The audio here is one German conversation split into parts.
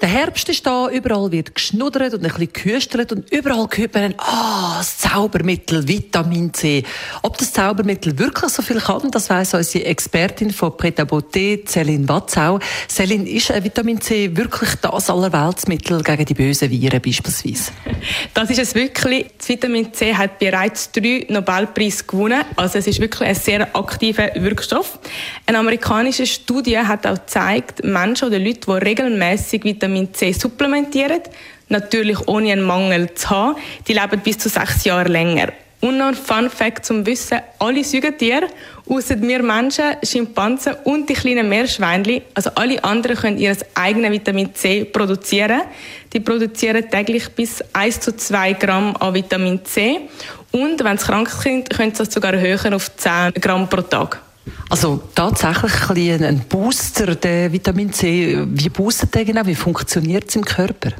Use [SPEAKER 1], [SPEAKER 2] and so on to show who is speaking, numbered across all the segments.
[SPEAKER 1] der Herbst ist da, überall wird geschnuddert und ein bisschen gehüstert und überall hört man, ah, das Zaubermittel, Vitamin C. Ob das Zaubermittel wirklich so viel kann, das weiss unsere Expertin von Preta Beauté, Céline Watzau. Céline, ist Vitamin C wirklich das Allerweltsmittel gegen die bösen Viren beispielsweise?
[SPEAKER 2] Das ist es wirklich. Das Vitamin C hat bereits drei Nobelpreise gewonnen. Also es ist wirklich ein sehr aktiver Wirkstoff. Eine amerikanische Studie hat auch gezeigt, Menschen oder Leute, die regelmäßig Vitamin Vitamin C supplementieren, natürlich ohne einen Mangel zu haben, die leben bis zu sechs Jahre länger. Und noch ein Fun Fact zum Wissen, alle Säugetiere, außer wir Menschen, Schimpansen und die kleinen Meerschweinchen, also alle anderen können ihr eigenes Vitamin C produzieren. Die produzieren täglich bis 1 zu 2 Gramm an Vitamin C. Und wenn sie krank sind, können sie das sogar erhöhen auf 10 Gramm pro Tag.
[SPEAKER 1] Also tatsächlich ein, ein Booster, der Vitamin C. Wie boostet der genau? Wie funktioniert es im Körper?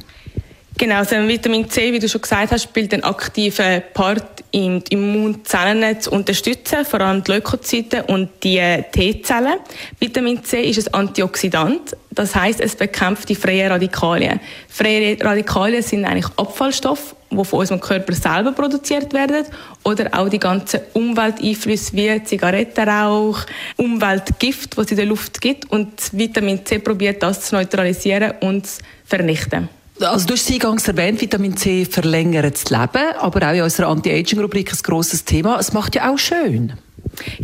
[SPEAKER 2] Genau, also Vitamin C, wie du schon gesagt hast, spielt einen aktiven Part im Immunzellen zu unterstützen, vor allem die Leukozyten und die T-Zellen. Vitamin C ist ein Antioxidant, das heißt, es bekämpft die freien Radikalien. Freie Radikalien sind eigentlich Abfallstoffe, die von unserem Körper selber produziert werden oder auch die ganzen Umwelteinflüsse wie Zigarettenrauch, Umweltgift, was es in der Luft gibt und Vitamin C probiert das zu neutralisieren und zu vernichten.
[SPEAKER 1] Also du hast eingangs erwähnt, Vitamin C verlängert das Leben, aber auch in unserer Anti-Aging-Rubrik ein grosses Thema. Es macht ja auch schön.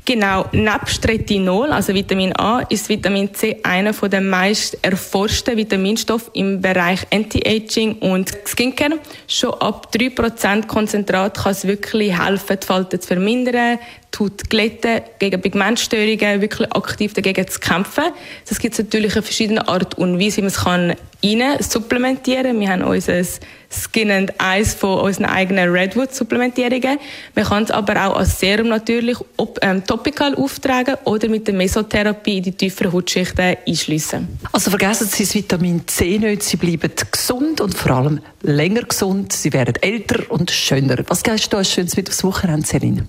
[SPEAKER 2] Genau, nebst Retinol, also Vitamin A, ist Vitamin C einer der meist erforschten Vitaminstoffe im Bereich Anti-Aging und Skincare. Schon ab 3% Konzentrat kann es wirklich helfen, die Falten zu vermindern, tut glätten, gegen Pigmentstörungen wirklich aktiv dagegen zu kämpfen. Das gibt es natürlich in verschiedenen Art und Weise, wie man es kann rein supplementieren. Wir haben unser Skin and Eyes von unseren eigenen Redwood-Supplementierungen. Man kann es aber auch als Serum natürlich ob, ähm, topical auftragen oder mit der Mesotherapie in die tieferen Hautschichten einschliessen.
[SPEAKER 1] Also vergessen Sie das Vitamin C nicht, Sie bleiben gesund und vor allem länger gesund. Sie werden älter und schöner. Was gehst du als Schönes mit aufs Wochenende, Celine?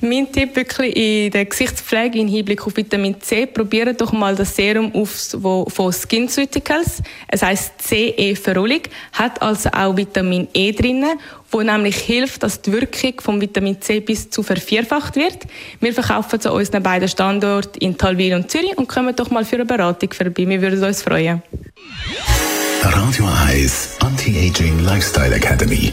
[SPEAKER 2] Mein Tipp wirklich in der Gesichtspflege im Hinblick auf Vitamin C, probiert doch mal das Serum aufs, wo, von SkinCeuticals. Es heißt CE Ferulic, hat also auch Vitamin E drinnen, wo nämlich hilft, dass die Wirkung vom Vitamin C bis zu vervierfacht wird. Wir verkaufen zu unseren beiden Standorten in Talwil und Zürich und kommen doch mal für eine Beratung vorbei. Wir würden uns freuen.
[SPEAKER 3] Radio 1 Anti-Aging Lifestyle Academy.